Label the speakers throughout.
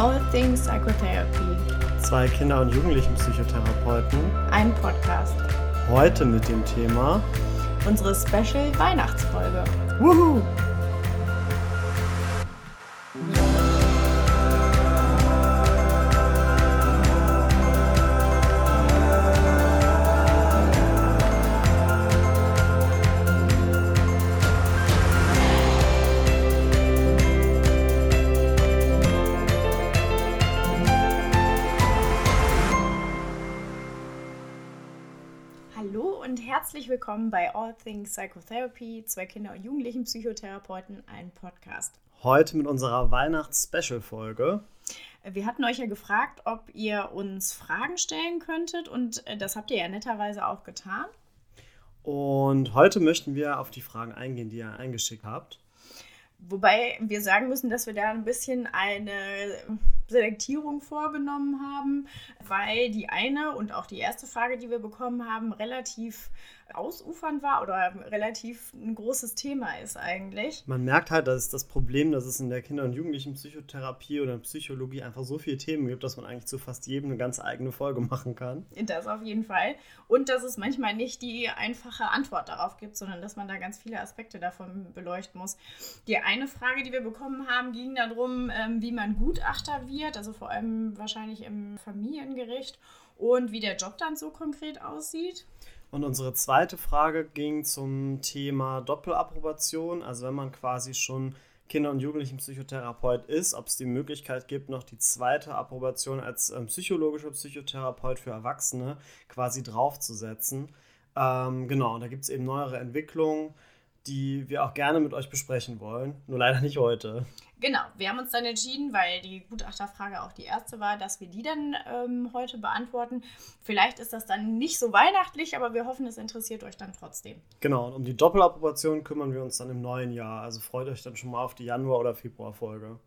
Speaker 1: All Things Psychotherapy.
Speaker 2: Zwei Kinder- und Jugendlichen-Psychotherapeuten.
Speaker 1: Ein Podcast.
Speaker 2: Heute mit dem Thema
Speaker 1: Unsere Special Weihnachtsfolge.
Speaker 2: Wuhu!
Speaker 1: All Things Psychotherapy, zwei Kinder- und Jugendlichen Psychotherapeuten, ein Podcast.
Speaker 2: Heute mit unserer Weihnachts-Special-Folge.
Speaker 1: Wir hatten euch ja gefragt, ob ihr uns Fragen stellen könntet und äh, das habt ihr ja netterweise auch getan.
Speaker 2: Und heute möchten wir auf die Fragen eingehen, die ihr eingeschickt habt.
Speaker 1: Wobei wir sagen müssen, dass wir da ein bisschen eine Selektierung vorgenommen haben, weil die eine und auch die erste Frage, die wir bekommen haben, relativ ausufernd war oder relativ ein großes Thema ist eigentlich.
Speaker 2: Man merkt halt, dass das Problem, dass es in der Kinder- und Jugendlichen-Psychotherapie oder Psychologie einfach so viele Themen gibt, dass man eigentlich zu fast jedem eine ganz eigene Folge machen kann.
Speaker 1: Das auf jeden Fall. Und dass es manchmal nicht die einfache Antwort darauf gibt, sondern dass man da ganz viele Aspekte davon beleuchten muss. Die eine Frage, die wir bekommen haben, ging darum, ähm, wie man Gutachter wird, also vor allem wahrscheinlich im Familiengericht und wie der Job dann so konkret aussieht.
Speaker 2: Und unsere zweite Frage ging zum Thema Doppelapprobation. Also wenn man quasi schon Kinder- und Jugendlichen-Psychotherapeut ist, ob es die Möglichkeit gibt, noch die zweite Approbation als ähm, psychologischer Psychotherapeut für Erwachsene quasi draufzusetzen. Ähm, genau, und da gibt es eben neuere Entwicklungen, die wir auch gerne mit euch besprechen wollen. Nur leider nicht heute.
Speaker 1: Genau, wir haben uns dann entschieden, weil die Gutachterfrage auch die erste war, dass wir die dann ähm, heute beantworten. Vielleicht ist das dann nicht so weihnachtlich, aber wir hoffen, es interessiert euch dann trotzdem.
Speaker 2: Genau, und um die Doppelapprobation kümmern wir uns dann im neuen Jahr. Also freut euch dann schon mal auf die Januar- oder Februarfolge.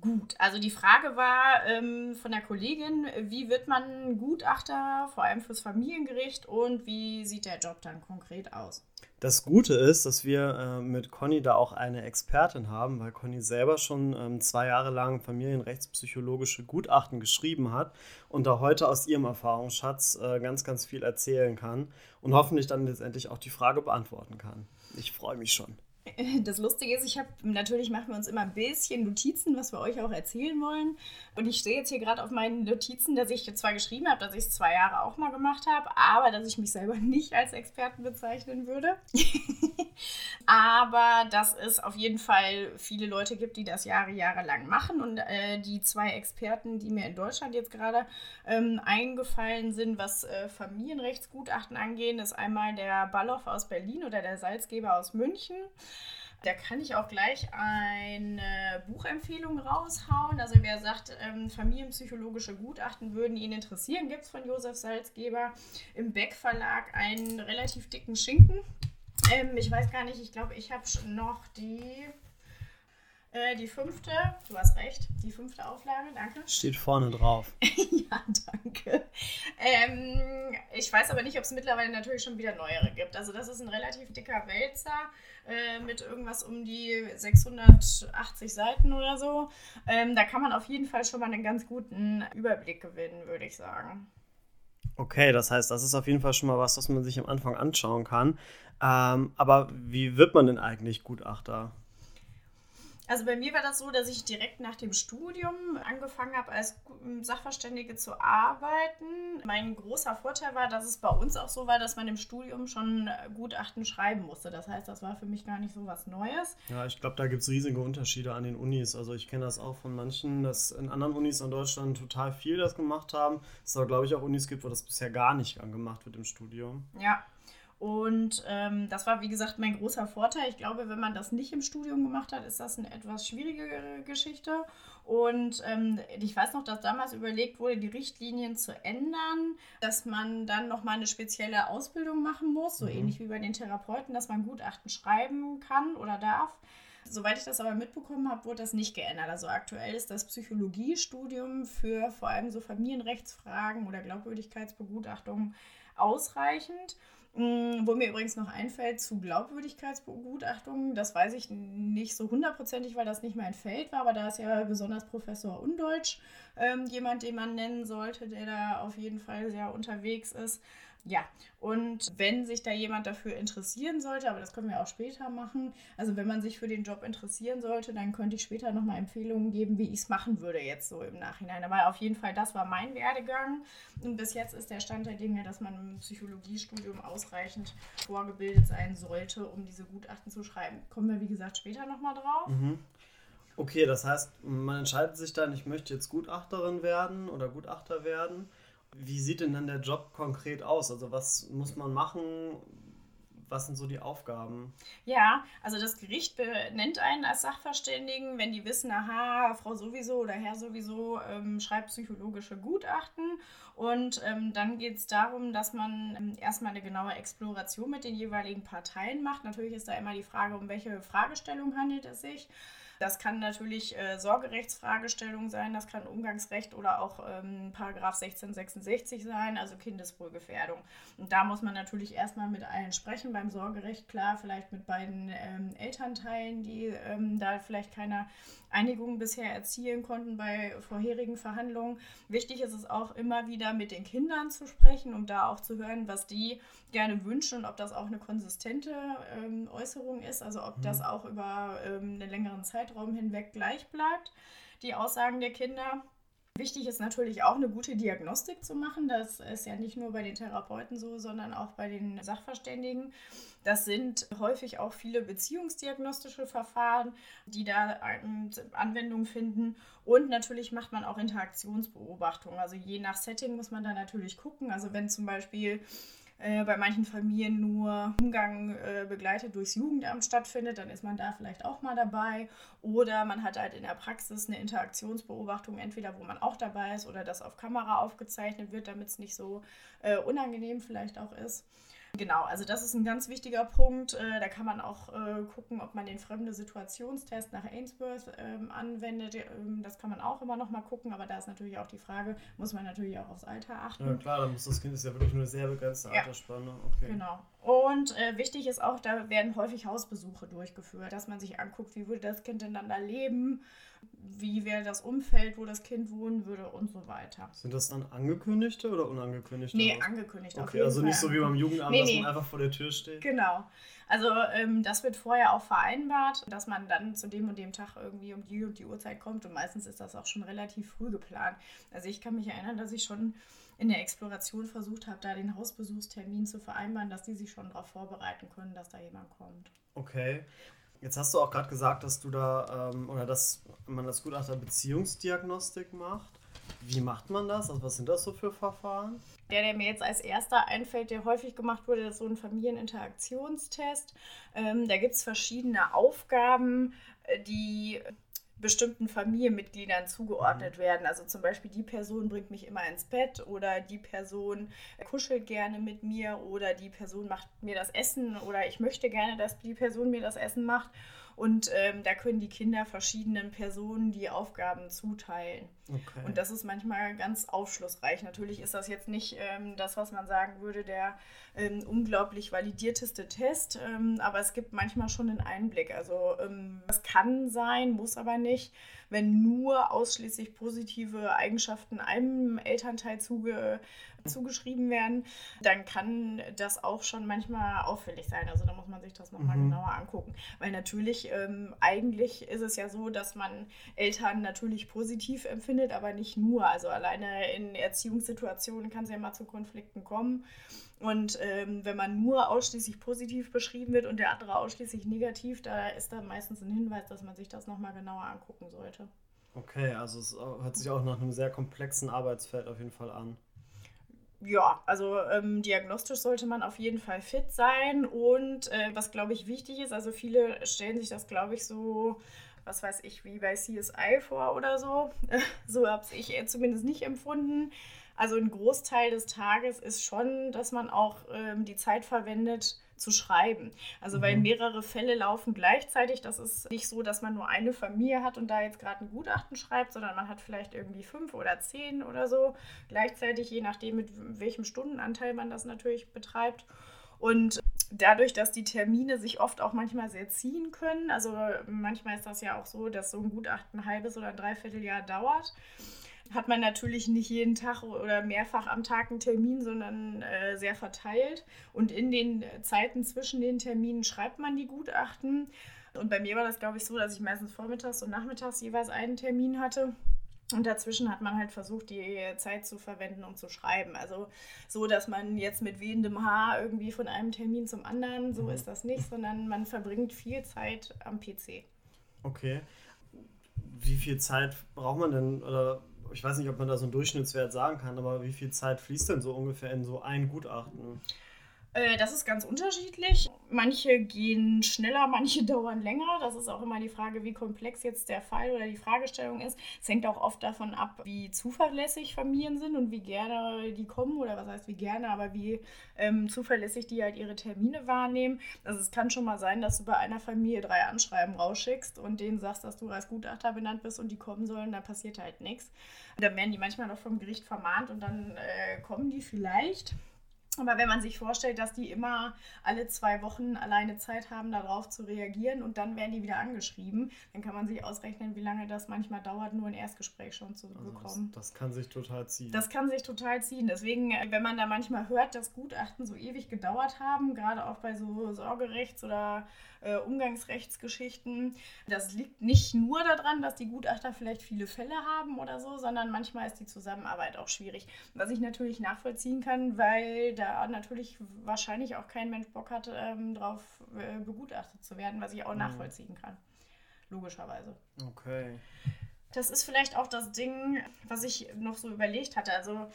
Speaker 1: Gut, also die Frage war ähm, von der Kollegin, wie wird man Gutachter, vor allem fürs Familiengericht und wie sieht der Job dann konkret aus?
Speaker 2: Das Gute ist, dass wir äh, mit Conny da auch eine Expertin haben, weil Conny selber schon ähm, zwei Jahre lang familienrechtspsychologische Gutachten geschrieben hat und da heute aus ihrem Erfahrungsschatz äh, ganz, ganz viel erzählen kann und hoffentlich dann letztendlich auch die Frage beantworten kann. Ich freue mich schon.
Speaker 1: Das Lustige ist, ich habe natürlich machen wir uns immer ein bisschen Notizen, was wir euch auch erzählen wollen. Und ich stehe jetzt hier gerade auf meinen Notizen, dass ich zwar geschrieben habe, dass ich es zwei Jahre auch mal gemacht habe, aber dass ich mich selber nicht als Experten bezeichnen würde. aber dass es auf jeden Fall viele Leute gibt, die das Jahre, Jahre machen. Und äh, die zwei Experten, die mir in Deutschland jetzt gerade ähm, eingefallen sind, was äh, Familienrechtsgutachten angehen, ist einmal der Balloff aus Berlin oder der Salzgeber aus München. Da kann ich auch gleich eine Buchempfehlung raushauen. Also wer sagt, ähm, familienpsychologische Gutachten würden ihn interessieren, gibt es von Josef Salzgeber im Beck Verlag einen relativ dicken Schinken. Ähm, ich weiß gar nicht, ich glaube, ich habe noch die, äh, die fünfte, du hast recht, die fünfte Auflage, danke.
Speaker 2: Steht vorne drauf.
Speaker 1: ja, danke. Ähm, ich weiß aber nicht, ob es mittlerweile natürlich schon wieder neuere gibt. Also das ist ein relativ dicker Wälzer äh, mit irgendwas um die 680 Seiten oder so. Ähm, da kann man auf jeden Fall schon mal einen ganz guten Überblick gewinnen, würde ich sagen.
Speaker 2: Okay, das heißt, das ist auf jeden Fall schon mal was, was man sich am Anfang anschauen kann. Ähm, aber wie wird man denn eigentlich Gutachter?
Speaker 1: Also bei mir war das so, dass ich direkt nach dem Studium angefangen habe, als Sachverständige zu arbeiten. Mein großer Vorteil war, dass es bei uns auch so war, dass man im Studium schon Gutachten schreiben musste. Das heißt, das war für mich gar nicht so was Neues.
Speaker 2: Ja, ich glaube, da gibt es riesige Unterschiede an den Unis. Also ich kenne das auch von manchen, dass in anderen Unis in Deutschland total viel das gemacht haben. Es aber, glaube ich, auch Unis gibt, wo das bisher gar nicht angemacht wird im Studium.
Speaker 1: Ja, und ähm, das war, wie gesagt, mein großer Vorteil. Ich glaube, wenn man das nicht im Studium gemacht hat, ist das eine etwas schwierigere Geschichte. Und ähm, ich weiß noch, dass damals überlegt wurde, die Richtlinien zu ändern, dass man dann nochmal eine spezielle Ausbildung machen muss, so mhm. ähnlich wie bei den Therapeuten, dass man Gutachten schreiben kann oder darf. Soweit ich das aber mitbekommen habe, wurde das nicht geändert. Also aktuell ist das Psychologiestudium für vor allem so Familienrechtsfragen oder Glaubwürdigkeitsbegutachtungen ausreichend. Mm, wo mir übrigens noch einfällt zu Glaubwürdigkeitsbegutachtungen, das weiß ich nicht so hundertprozentig, weil das nicht mein Feld war, aber da ist ja besonders Professor Undeutsch ähm, jemand, den man nennen sollte, der da auf jeden Fall sehr unterwegs ist. Ja, und wenn sich da jemand dafür interessieren sollte, aber das können wir auch später machen, also wenn man sich für den Job interessieren sollte, dann könnte ich später nochmal Empfehlungen geben, wie ich es machen würde jetzt so im Nachhinein. Aber auf jeden Fall, das war mein Werdegang. Und bis jetzt ist der Stand der Dinge, dass man im Psychologiestudium ausreichend vorgebildet sein sollte, um diese Gutachten zu schreiben. Kommen wir, wie gesagt, später nochmal drauf.
Speaker 2: Mhm. Okay, das heißt, man entscheidet sich dann, ich möchte jetzt Gutachterin werden oder Gutachter werden. Wie sieht denn dann der Job konkret aus? Also was muss man machen? Was sind so die Aufgaben?
Speaker 1: Ja, also das Gericht benennt einen als Sachverständigen, wenn die wissen, aha, Frau sowieso oder Herr sowieso ähm, schreibt psychologische Gutachten. Und ähm, dann geht es darum, dass man ähm, erstmal eine genaue Exploration mit den jeweiligen Parteien macht. Natürlich ist da immer die Frage, um welche Fragestellung handelt es sich. Das kann natürlich äh, Sorgerechtsfragestellung sein, das kann Umgangsrecht oder auch ähm, Paragraph 1666 sein, also Kindeswohlgefährdung. Und da muss man natürlich erstmal mit allen sprechen. Beim Sorgerecht, klar, vielleicht mit beiden ähm, Elternteilen, die ähm, da vielleicht keine Einigung bisher erzielen konnten bei vorherigen Verhandlungen. Wichtig ist es auch immer wieder mit den Kindern zu sprechen, um da auch zu hören, was die gerne wünschen und ob das auch eine konsistente ähm, Äußerung ist, also ob mhm. das auch über ähm, einen längeren Zeitraum hinweg gleich bleibt, die Aussagen der Kinder. Wichtig ist natürlich auch eine gute Diagnostik zu machen. Das ist ja nicht nur bei den Therapeuten so, sondern auch bei den Sachverständigen. Das sind häufig auch viele beziehungsdiagnostische Verfahren, die da Anwendung finden. Und natürlich macht man auch Interaktionsbeobachtungen. Also je nach Setting muss man da natürlich gucken. Also wenn zum Beispiel äh, bei manchen Familien nur Umgang äh, begleitet durchs Jugendamt stattfindet, dann ist man da vielleicht auch mal dabei. Oder man hat halt in der Praxis eine Interaktionsbeobachtung, entweder wo man auch dabei ist oder das auf Kamera aufgezeichnet wird, damit es nicht so äh, unangenehm vielleicht auch ist. Genau, also das ist ein ganz wichtiger Punkt. Äh, da kann man auch äh, gucken, ob man den fremde Situationstest nach Ainsworth ähm, anwendet. Ähm, das kann man auch immer noch mal gucken, aber da ist natürlich auch die Frage, muss man natürlich auch aufs Alter achten.
Speaker 2: Ja klar, dann muss das Kind ist ja wirklich nur eine sehr begrenzte ja. Altersspanne.
Speaker 1: Okay. Genau. Und äh, wichtig ist auch, da werden häufig Hausbesuche durchgeführt, dass man sich anguckt, wie würde das Kind denn dann da leben wie wäre das Umfeld, wo das Kind wohnen würde und so weiter.
Speaker 2: Sind das dann angekündigte oder unangekündigte?
Speaker 1: Nee, angekündigt.
Speaker 2: Okay, also nicht so wie beim Jugendamt, nee, dass nee. man einfach vor der Tür steht.
Speaker 1: Genau. Also ähm, das wird vorher auch vereinbart, dass man dann zu dem und dem Tag irgendwie um die und die Uhrzeit kommt und meistens ist das auch schon relativ früh geplant. Also ich kann mich erinnern, dass ich schon in der Exploration versucht habe, da den Hausbesuchstermin zu vereinbaren, dass die sich schon darauf vorbereiten können, dass da jemand kommt.
Speaker 2: Okay. Jetzt hast du auch gerade gesagt, dass du da ähm, oder dass man das Gutachter Beziehungsdiagnostik macht. Wie macht man das? Also was sind das so für Verfahren?
Speaker 1: Der, der mir jetzt als erster einfällt, der häufig gemacht wurde, ist so ein Familieninteraktionstest. Ähm, da gibt es verschiedene Aufgaben, äh, die bestimmten Familienmitgliedern zugeordnet mhm. werden. Also zum Beispiel die Person bringt mich immer ins Bett oder die Person kuschelt gerne mit mir oder die Person macht mir das Essen oder ich möchte gerne, dass die Person mir das Essen macht. Und ähm, da können die Kinder verschiedenen Personen die Aufgaben zuteilen. Okay. Und das ist manchmal ganz aufschlussreich. Natürlich ist das jetzt nicht ähm, das, was man sagen würde, der ähm, unglaublich validierteste Test, ähm, aber es gibt manchmal schon einen Einblick. Also ähm, es kann sein, muss aber nicht wenn nur ausschließlich positive Eigenschaften einem Elternteil zuge zugeschrieben werden, dann kann das auch schon manchmal auffällig sein. Also da muss man sich das nochmal mhm. genauer angucken. Weil natürlich, ähm, eigentlich ist es ja so, dass man Eltern natürlich positiv empfindet, aber nicht nur. Also alleine in Erziehungssituationen kann es ja mal zu Konflikten kommen. Und ähm, wenn man nur ausschließlich positiv beschrieben wird und der andere ausschließlich negativ, da ist dann meistens ein Hinweis, dass man sich das nochmal genauer angucken sollte.
Speaker 2: Okay, also es hört sich auch nach einem sehr komplexen Arbeitsfeld auf jeden Fall an.
Speaker 1: Ja, also ähm, diagnostisch sollte man auf jeden Fall fit sein und äh, was glaube ich wichtig ist, also viele stellen sich das glaube ich so, was weiß ich, wie bei CSI vor oder so. so habe ich zumindest nicht empfunden. Also ein Großteil des Tages ist schon, dass man auch ähm, die Zeit verwendet zu schreiben. Also mhm. weil mehrere Fälle laufen gleichzeitig. Das ist nicht so, dass man nur eine Familie hat und da jetzt gerade ein Gutachten schreibt, sondern man hat vielleicht irgendwie fünf oder zehn oder so gleichzeitig, je nachdem mit welchem Stundenanteil man das natürlich betreibt. Und dadurch, dass die Termine sich oft auch manchmal sehr ziehen können, also manchmal ist das ja auch so, dass so ein Gutachten ein halbes oder ein Dreivierteljahr dauert, hat man natürlich nicht jeden Tag oder mehrfach am Tag einen Termin, sondern äh, sehr verteilt. Und in den Zeiten zwischen den Terminen schreibt man die Gutachten. Und bei mir war das, glaube ich, so, dass ich meistens vormittags und nachmittags jeweils einen Termin hatte. Und dazwischen hat man halt versucht, die Zeit zu verwenden, um zu schreiben. Also so, dass man jetzt mit wehendem Haar irgendwie von einem Termin zum anderen, so mhm. ist das nicht, sondern man verbringt viel Zeit am PC.
Speaker 2: Okay. Wie viel Zeit braucht man denn, oder ich weiß nicht, ob man da so einen Durchschnittswert sagen kann, aber wie viel Zeit fließt denn so ungefähr in so ein Gutachten?
Speaker 1: Äh, das ist ganz unterschiedlich. Manche gehen schneller, manche dauern länger. Das ist auch immer die Frage, wie komplex jetzt der Fall oder die Fragestellung ist. Es hängt auch oft davon ab, wie zuverlässig Familien sind und wie gerne die kommen oder was heißt wie gerne, aber wie ähm, zuverlässig die halt ihre Termine wahrnehmen. Also es kann schon mal sein, dass du bei einer Familie drei Anschreiben rausschickst und denen sagst, dass du als Gutachter benannt bist und die kommen sollen, da passiert halt nichts. Da werden die manchmal noch vom Gericht vermahnt und dann äh, kommen die vielleicht. Aber wenn man sich vorstellt, dass die immer alle zwei Wochen alleine Zeit haben, darauf zu reagieren und dann werden die wieder angeschrieben, dann kann man sich ausrechnen, wie lange das manchmal dauert, nur ein Erstgespräch schon zu also bekommen.
Speaker 2: Das, das, kann sich total ziehen.
Speaker 1: Das kann sich total ziehen. Deswegen, äh, wenn man da manchmal hört, dass Gutachten so ewig gedauert haben, gerade auch bei so Sorgerechts- oder äh, Umgangsrechtsgeschichten. Das liegt nicht nur daran, dass die Gutachter vielleicht viele Fälle haben oder so, sondern manchmal ist die Zusammenarbeit auch schwierig. Was ich natürlich nachvollziehen kann, weil da natürlich wahrscheinlich auch kein Mensch Bock hat, ähm, drauf äh, begutachtet zu werden, was ich auch mhm. nachvollziehen kann. Logischerweise.
Speaker 2: Okay.
Speaker 1: Das ist vielleicht auch das Ding, was ich noch so überlegt hatte. Also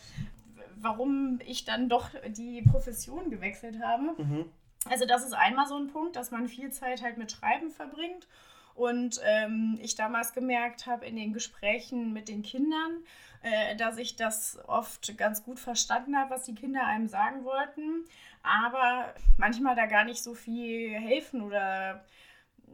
Speaker 1: warum ich dann doch die Profession gewechselt habe. Mhm. Also das ist einmal so ein Punkt, dass man viel Zeit halt mit Schreiben verbringt. Und ähm, ich damals gemerkt habe in den Gesprächen mit den Kindern, äh, dass ich das oft ganz gut verstanden habe, was die Kinder einem sagen wollten, aber manchmal da gar nicht so viel helfen oder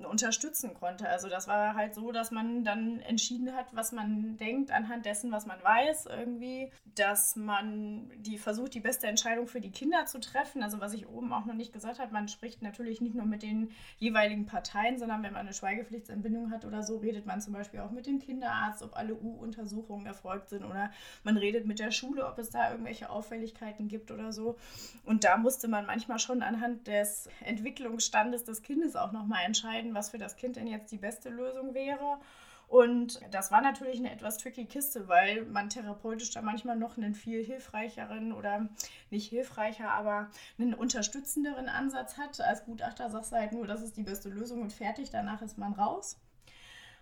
Speaker 1: unterstützen konnte. Also das war halt so, dass man dann entschieden hat, was man denkt anhand dessen, was man weiß, irgendwie, dass man die versucht, die beste Entscheidung für die Kinder zu treffen. Also was ich oben auch noch nicht gesagt habe, man spricht natürlich nicht nur mit den jeweiligen Parteien, sondern wenn man eine Schweigepflichtsentbindung hat oder so, redet man zum Beispiel auch mit dem Kinderarzt, ob alle U-Untersuchungen erfolgt sind oder man redet mit der Schule, ob es da irgendwelche Auffälligkeiten gibt oder so. Und da musste man manchmal schon anhand des Entwicklungsstandes des Kindes auch nochmal entscheiden, entscheiden, was für das Kind denn jetzt die beste Lösung wäre. Und das war natürlich eine etwas tricky Kiste, weil man therapeutisch da manchmal noch einen viel hilfreicheren oder nicht hilfreicher, aber einen unterstützenderen Ansatz hat. Als Gutachter sagst du halt nur, das ist die beste Lösung und fertig, danach ist man raus.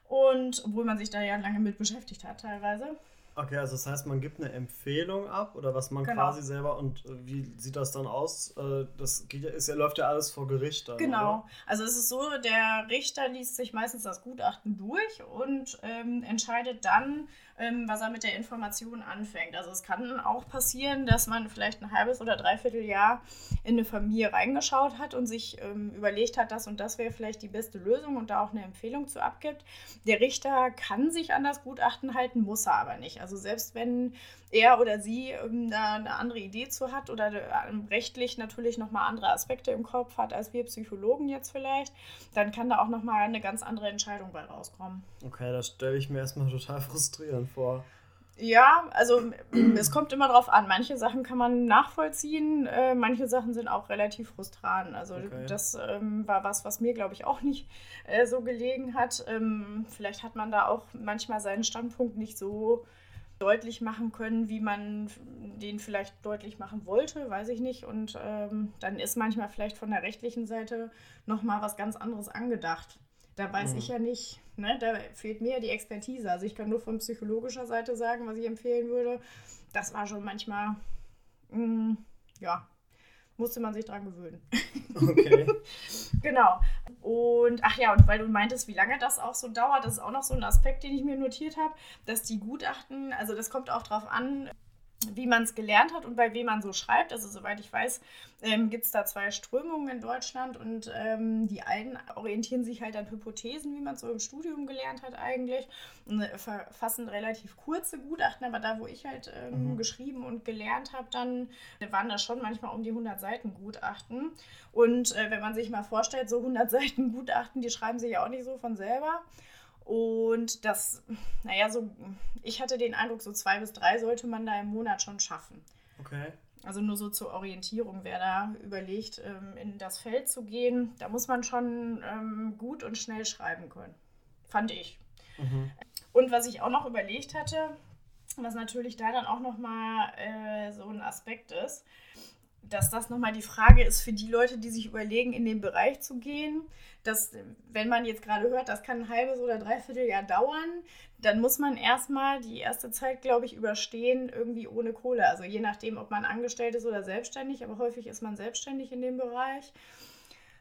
Speaker 1: Und obwohl man sich da ja lange mit beschäftigt hat teilweise.
Speaker 2: Okay, also das heißt, man gibt eine Empfehlung ab oder was man genau. quasi selber und äh, wie sieht das dann aus? Äh, das geht, ist, läuft ja alles vor Gericht dann.
Speaker 1: Genau. Oder? Also es ist so, der Richter liest sich meistens das Gutachten durch und ähm, entscheidet dann, was er mit der Information anfängt. Also es kann auch passieren, dass man vielleicht ein halbes oder dreiviertel Jahr in eine Familie reingeschaut hat und sich ähm, überlegt hat, das und das wäre vielleicht die beste Lösung und da auch eine Empfehlung zu abgibt. Der Richter kann sich an das Gutachten halten, muss er aber nicht. Also selbst wenn er oder sie ähm, da eine andere Idee zu hat oder ähm, rechtlich natürlich nochmal andere Aspekte im Kopf hat als wir Psychologen jetzt vielleicht, dann kann da auch nochmal eine ganz andere Entscheidung bei rauskommen.
Speaker 2: Okay, das stelle ich mir erstmal total frustrierend vor.
Speaker 1: Ja, also es kommt immer drauf an. Manche Sachen kann man nachvollziehen, äh, manche Sachen sind auch relativ frustrant. Also okay. das ähm, war was, was mir, glaube ich, auch nicht äh, so gelegen hat. Ähm, vielleicht hat man da auch manchmal seinen Standpunkt nicht so deutlich machen können, wie man den vielleicht deutlich machen wollte, weiß ich nicht. Und ähm, dann ist manchmal vielleicht von der rechtlichen Seite nochmal was ganz anderes angedacht. Da weiß mhm. ich ja nicht, ne? da fehlt mir die Expertise. Also ich kann nur von psychologischer Seite sagen, was ich empfehlen würde. Das war schon manchmal, mh, mm, ja, musste man sich dran gewöhnen. Okay. genau. Und ach ja, und weil du meintest, wie lange das auch so dauert, das ist auch noch so ein Aspekt, den ich mir notiert habe, dass die Gutachten, also das kommt auch drauf an, wie man es gelernt hat und bei wem man so schreibt. Also soweit ich weiß, ähm, gibt es da zwei Strömungen in Deutschland und ähm, die einen orientieren sich halt an Hypothesen, wie man es so im Studium gelernt hat eigentlich und äh, verfassen relativ kurze Gutachten, aber da, wo ich halt ähm, mhm. geschrieben und gelernt habe, dann waren das schon manchmal um die 100 Seiten Gutachten und äh, wenn man sich mal vorstellt, so 100 Seiten Gutachten, die schreiben sich ja auch nicht so von selber. Und das, naja, so, ich hatte den Eindruck, so zwei bis drei sollte man da im Monat schon schaffen.
Speaker 2: Okay.
Speaker 1: Also nur so zur Orientierung, wer da überlegt, ähm, in das Feld zu gehen, da muss man schon ähm, gut und schnell schreiben können. Fand ich. Mhm. Und was ich auch noch überlegt hatte, was natürlich da dann auch nochmal äh, so ein Aspekt ist, dass das nochmal die Frage ist für die Leute, die sich überlegen, in den Bereich zu gehen, dass, wenn man jetzt gerade hört, das kann ein halbes oder dreiviertel Jahr dauern, dann muss man erstmal die erste Zeit, glaube ich, überstehen, irgendwie ohne Kohle. Also je nachdem, ob man angestellt ist oder selbstständig, aber häufig ist man selbstständig in dem Bereich.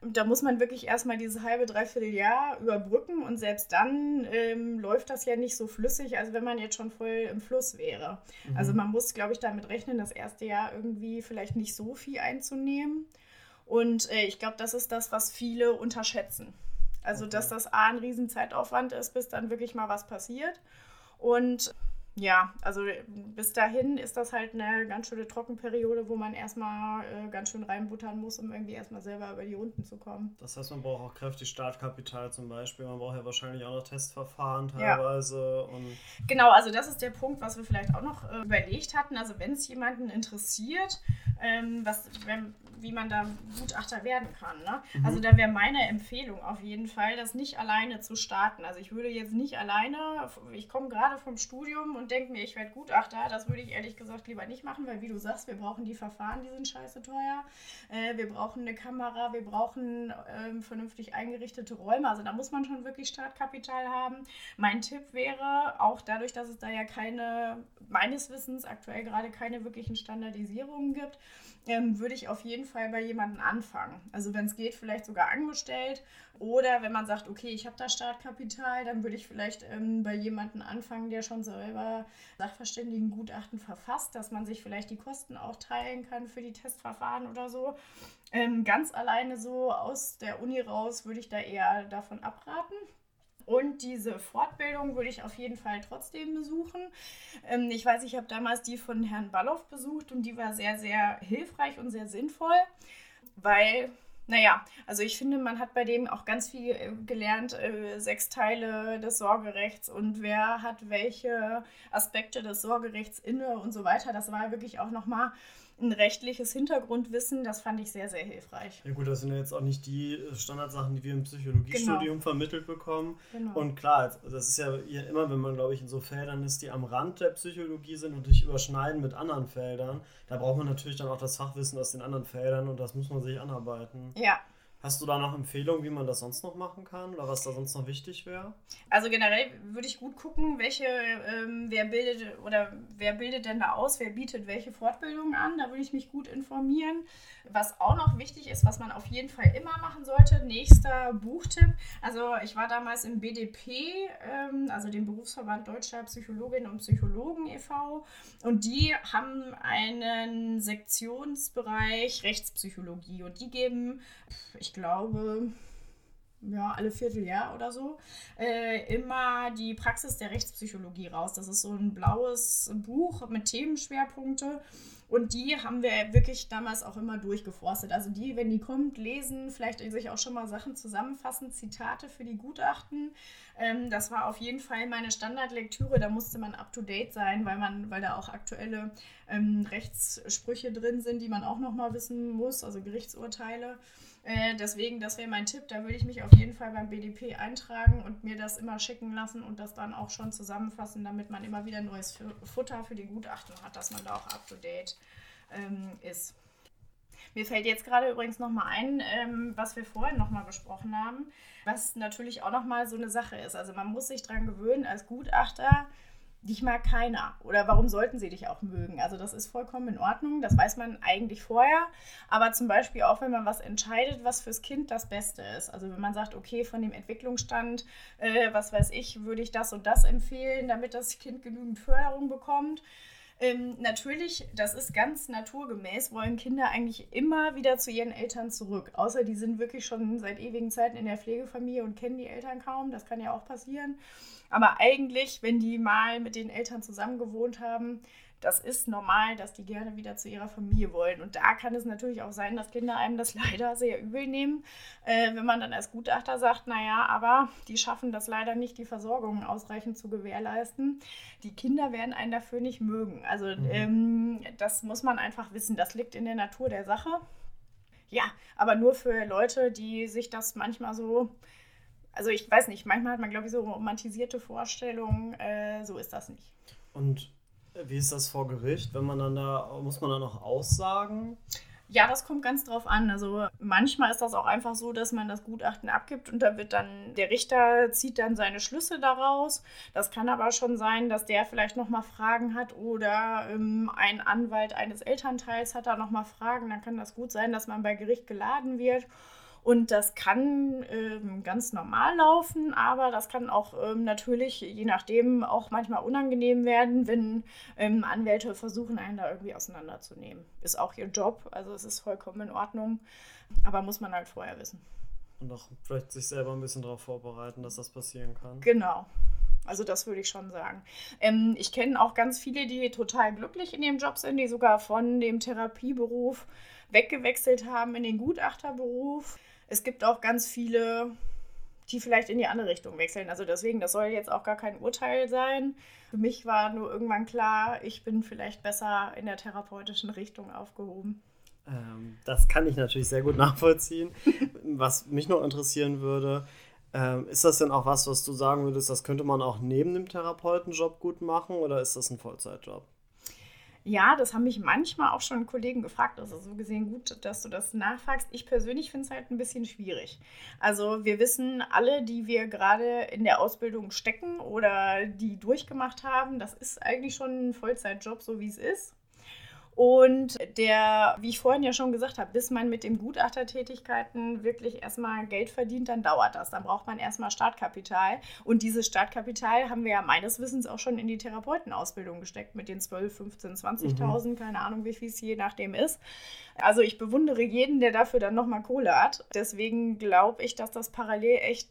Speaker 1: Da muss man wirklich erstmal dieses halbe, dreiviertel Jahr überbrücken und selbst dann ähm, läuft das ja nicht so flüssig, als wenn man jetzt schon voll im Fluss wäre. Mhm. Also man muss, glaube ich, damit rechnen, das erste Jahr irgendwie vielleicht nicht so viel einzunehmen. Und äh, ich glaube, das ist das, was viele unterschätzen. Also, okay. dass das A ein Riesenzeitaufwand ist, bis dann wirklich mal was passiert. Und ja, also bis dahin ist das halt eine ganz schöne Trockenperiode, wo man erstmal äh, ganz schön reinbuttern muss, um irgendwie erstmal selber über die Runden zu kommen.
Speaker 2: Das heißt, man braucht auch kräftig Startkapital zum Beispiel. Man braucht ja wahrscheinlich auch noch Testverfahren teilweise. Ja. Und
Speaker 1: genau, also das ist der Punkt, was wir vielleicht auch noch äh, überlegt hatten. Also wenn es jemanden interessiert, ähm, was, wenn, wie man da Gutachter werden kann. Ne? Mhm. Also da wäre meine Empfehlung auf jeden Fall, das nicht alleine zu starten. Also ich würde jetzt nicht alleine, ich komme gerade vom Studium und denke mir, ich werde Gutachter. Das würde ich ehrlich gesagt lieber nicht machen, weil wie du sagst, wir brauchen die Verfahren, die sind scheiße teuer. Äh, wir brauchen eine Kamera, wir brauchen ähm, vernünftig eingerichtete Räume. Also da muss man schon wirklich Startkapital haben. Mein Tipp wäre, auch dadurch, dass es da ja keine, meines Wissens aktuell gerade keine wirklichen Standardisierungen gibt, ähm, würde ich auf jeden Fall bei jemandem anfangen. Also wenn es geht, vielleicht sogar angestellt. Oder wenn man sagt, okay, ich habe da Startkapital, dann würde ich vielleicht ähm, bei jemandem anfangen, der schon selber Sachverständigengutachten verfasst, dass man sich vielleicht die Kosten auch teilen kann für die Testverfahren oder so. Ähm, ganz alleine so aus der Uni raus würde ich da eher davon abraten. Und diese Fortbildung würde ich auf jeden Fall trotzdem besuchen. Ähm, ich weiß, ich habe damals die von Herrn Balloff besucht und die war sehr, sehr hilfreich und sehr sinnvoll, weil naja, also ich finde, man hat bei dem auch ganz viel äh, gelernt, äh, sechs Teile des Sorgerechts und wer hat welche Aspekte des Sorgerechts inne und so weiter. Das war wirklich auch nochmal ein rechtliches Hintergrundwissen, das fand ich sehr, sehr hilfreich.
Speaker 2: Ja gut, das sind ja jetzt auch nicht die äh, Standardsachen, die wir im Psychologiestudium genau. vermittelt bekommen. Genau. Und klar, das ist ja immer, wenn man, glaube ich, in so Feldern ist, die am Rand der Psychologie sind und sich überschneiden mit anderen Feldern, da braucht man natürlich dann auch das Fachwissen aus den anderen Feldern und das muss man sich anarbeiten.
Speaker 1: Ja,
Speaker 2: Hast du da noch Empfehlungen, wie man das sonst noch machen kann oder was da sonst noch wichtig wäre?
Speaker 1: Also generell würde ich gut gucken, welche, ähm, wer bildet oder wer bildet denn da aus, wer bietet welche Fortbildungen an. Da würde ich mich gut informieren. Was auch noch wichtig ist, was man auf jeden Fall immer machen sollte, nächster Buchtipp. Also ich war damals im BDP, ähm, also dem Berufsverband Deutscher Psychologinnen und Psychologen e.V. Und die haben einen Sektionsbereich Rechtspsychologie und die geben, ich glaube, ja, alle Vierteljahr oder so, äh, immer die Praxis der Rechtspsychologie raus. Das ist so ein blaues Buch mit Themenschwerpunkte. Und die haben wir wirklich damals auch immer durchgeforstet. Also die, wenn die kommt, lesen, vielleicht sich auch schon mal Sachen zusammenfassen, Zitate für die Gutachten. Ähm, das war auf jeden Fall meine Standardlektüre. Da musste man up-to-date sein, weil, man, weil da auch aktuelle ähm, Rechtssprüche drin sind, die man auch nochmal wissen muss, also Gerichtsurteile. Äh, deswegen, das wäre mein Tipp. Da würde ich mich auf jeden Fall beim BDP eintragen und mir das immer schicken lassen und das dann auch schon zusammenfassen, damit man immer wieder neues Futter für die Gutachten hat, dass man da auch up to date ähm, ist. Mir fällt jetzt gerade übrigens nochmal ein, ähm, was wir vorhin nochmal besprochen haben, was natürlich auch nochmal so eine Sache ist. Also man muss sich daran gewöhnen, als Gutachter dich mag keiner. Oder warum sollten sie dich auch mögen? Also das ist vollkommen in Ordnung, das weiß man eigentlich vorher. Aber zum Beispiel auch, wenn man was entscheidet, was fürs Kind das Beste ist. Also wenn man sagt, okay, von dem Entwicklungsstand, äh, was weiß ich, würde ich das und das empfehlen, damit das Kind genügend Förderung bekommt Ähm, natürlich, das ist ganz naturgemäß, wollen Kinder eigentlich immer wieder zu ihren Eltern zurück. Außer die sind wirklich schon seit ewigen Zeiten in der Pflegefamilie und kennen die Eltern kaum. Das kann ja auch passieren. Aber eigentlich, wenn die mal mit den Eltern zusammen gewohnt haben, das ist normal, dass die gerne wieder zu ihrer Familie wollen. Und da kann es natürlich auch sein, dass Kinder einem das leider sehr übel nehmen, äh, wenn man dann als Gutachter sagt, naja, aber die schaffen das leider nicht, die Versorgung ausreichend zu gewährleisten. Die Kinder werden einen dafür nicht mögen. Also mhm. ähm, das muss man einfach wissen. Das liegt in der Natur der Sache. Ja, aber nur für Leute, die sich das manchmal so also ich weiß nicht, manchmal hat man, glaube ich, so romantisierte Vorstellungen, äh, so ist das nicht.
Speaker 2: Und wie ist das vor Gericht? Wenn man dann da, muss man da noch aussagen?
Speaker 1: Ja, das kommt ganz drauf an. Also manchmal ist das auch einfach so, dass man das Gutachten abgibt und da wird dann, der Richter zieht dann seine Schlüsse daraus. Das kann aber schon sein, dass der vielleicht nochmal Fragen hat oder ähm, ein Anwalt eines Elternteils hat da nochmal Fragen. Dann kann das gut sein, dass man bei Gericht geladen wird und das kann ähm, ganz normal laufen, aber das kann auch ähm, natürlich, je nachdem, auch manchmal unangenehm werden, wenn ähm, Anwälte versuchen, einen da irgendwie auseinanderzunehmen. Ist auch ihr Job, also es ist vollkommen in Ordnung, aber muss man halt vorher wissen.
Speaker 2: Und auch vielleicht sich selber ein bisschen darauf vorbereiten, dass das passieren kann.
Speaker 1: Genau. Also das würde ich schon sagen. Ähm, ich kenne auch ganz viele, die total glücklich in ihrem Job sind, die sogar von dem Therapieberuf weggewechselt haben in den Gutachterberuf. Es gibt auch ganz viele, die vielleicht in die andere Richtung wechseln. Also deswegen, das soll jetzt auch gar kein Urteil sein. Für mich war nur irgendwann klar, ich bin vielleicht besser in der therapeutischen Richtung aufgehoben.
Speaker 2: Ähm, das kann ich natürlich sehr gut nachvollziehen. was mich noch interessieren würde, ähm, ist das denn auch was, was du sagen würdest, das könnte man auch neben dem Therapeutenjob gut machen oder ist das ein Vollzeitjob?
Speaker 1: Ja, das haben mich manchmal auch schon Kollegen gefragt. Also so gesehen gut, dass du das nachfragst. Ich persönlich finde es halt ein bisschen schwierig. Also wir wissen alle, die wir gerade in der Ausbildung stecken oder die durchgemacht haben, das ist eigentlich schon ein Vollzeitjob, so wie es ist. Und der, wie ich vorhin ja schon gesagt habe, bis man mit den Gutachtertätigkeiten wirklich erstmal Geld verdient, dann dauert das. Dann braucht man erstmal Startkapital. Und dieses Startkapital haben wir ja meines Wissens auch schon in die Therapeutenausbildung gesteckt mit den 12, 15, 20.000, mhm. keine Ahnung, wie viel es je nachdem ist. Also ich bewundere jeden, der dafür dann nochmal Kohle hat. Deswegen glaube ich, dass das parallel echt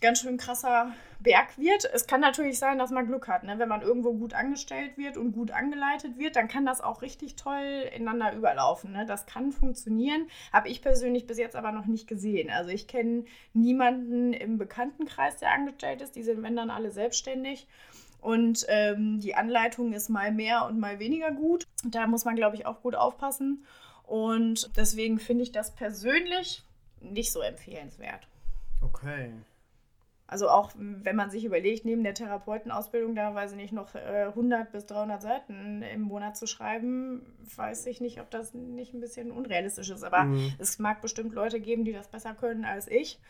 Speaker 1: ganz schön krasser Berg wird. Es kann natürlich sein, dass man Glück hat. Ne? Wenn man irgendwo gut angestellt wird und gut angeleitet wird, dann kann das auch richtig toll ineinander überlaufen. Ne? Das kann funktionieren. Habe ich persönlich bis jetzt aber noch nicht gesehen. Also ich kenne niemanden im Bekanntenkreis, der angestellt ist. Die sind, wenn dann, alle selbstständig. Und ähm, die Anleitung ist mal mehr und mal weniger gut. Da muss man, glaube ich, auch gut aufpassen. Und deswegen finde ich das persönlich nicht so empfehlenswert.
Speaker 2: Okay.
Speaker 1: Also auch wenn man sich überlegt, neben der Therapeutenausbildung da, weiß ich nicht, noch 100 äh, bis 300 Seiten im Monat zu schreiben, weiß ich nicht, ob das nicht ein bisschen unrealistisch ist. Aber mhm. es mag bestimmt Leute geben, die das besser können als ich.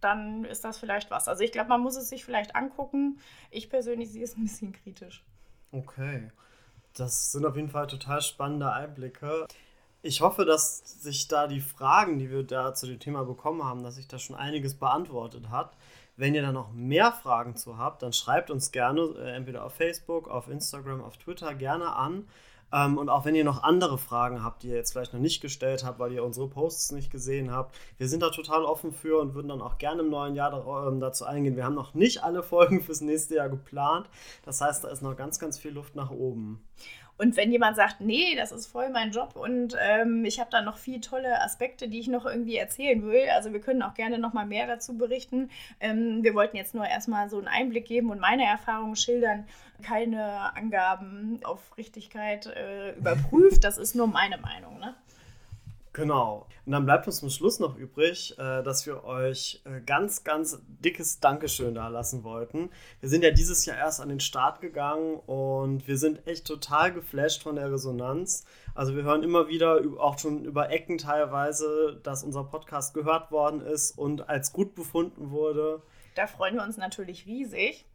Speaker 1: Dann ist das vielleicht was. Also ich glaube, man muss es sich vielleicht angucken. Ich persönlich sehe es ein bisschen kritisch.
Speaker 2: Okay. Das sind auf jeden Fall total spannende Einblicke. Ich hoffe, dass sich da die Fragen, die wir da zu dem Thema bekommen haben, dass sich da schon einiges beantwortet hat. Wenn ihr da noch mehr Fragen zu habt, dann schreibt uns gerne, äh, entweder auf Facebook, auf Instagram, auf Twitter gerne an. Ähm, und auch wenn ihr noch andere Fragen habt, die ihr jetzt vielleicht noch nicht gestellt habt, weil ihr unsere Posts nicht gesehen habt, wir sind da total offen für und würden dann auch gerne im neuen Jahr da, ähm, dazu eingehen. Wir haben noch nicht alle Folgen fürs nächste Jahr geplant. Das heißt, da ist noch ganz, ganz viel Luft nach oben.
Speaker 1: Und wenn jemand sagt, nee, das ist voll mein Job und ähm, ich habe da noch viele tolle Aspekte, die ich noch irgendwie erzählen will, also wir können auch gerne noch mal mehr dazu berichten. Ähm, wir wollten jetzt nur erstmal so einen Einblick geben und meine Erfahrungen schildern. Keine Angaben auf Richtigkeit äh, überprüft, das ist nur meine Meinung. Ne?
Speaker 2: Genau. Und dann bleibt uns zum Schluss noch übrig, äh, dass wir euch äh, ganz, ganz dickes Dankeschön da lassen wollten. Wir sind ja dieses Jahr erst an den Start gegangen und wir sind echt total geflasht von der Resonanz. Also wir hören immer wieder, auch schon über Ecken teilweise, dass unser Podcast gehört worden ist und als gut befunden wurde.
Speaker 1: Da freuen wir uns natürlich riesig.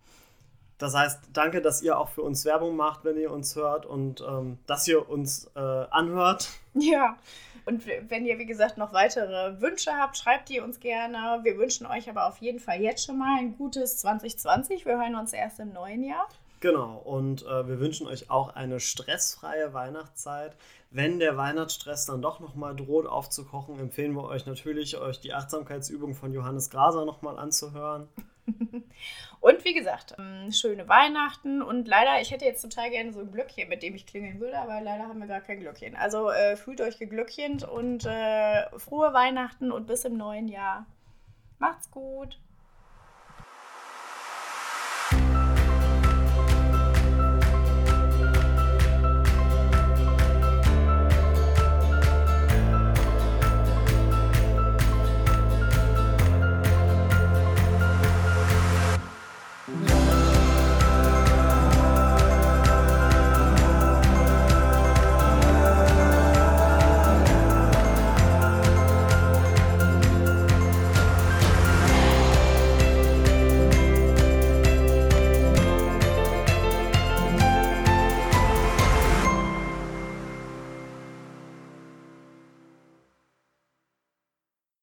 Speaker 2: Das heißt, danke, dass ihr auch für uns Werbung macht, wenn ihr uns hört und ähm, dass ihr uns äh, anhört.
Speaker 1: Ja, und wenn ihr, wie gesagt, noch weitere Wünsche habt, schreibt die uns gerne. Wir wünschen euch aber auf jeden Fall jetzt schon mal ein gutes 2020. Wir hören uns erst im neuen Jahr.
Speaker 2: Genau, und äh, wir wünschen euch auch eine stressfreie Weihnachtszeit. Wenn der Weihnachtsstress dann doch nochmal droht aufzukochen, empfehlen wir euch natürlich, euch die Achtsamkeitsübung von Johannes Graser nochmal anzuhören.
Speaker 1: und wie gesagt, ähm, schöne Weihnachten und leider, ich hätte jetzt total gerne so ein Glöckchen, mit dem ich klingeln würde, aber leider haben wir gar kein Glöckchen. Also äh, fühlt euch geglöckchent und äh, frohe Weihnachten und bis im neuen Jahr. Macht's gut!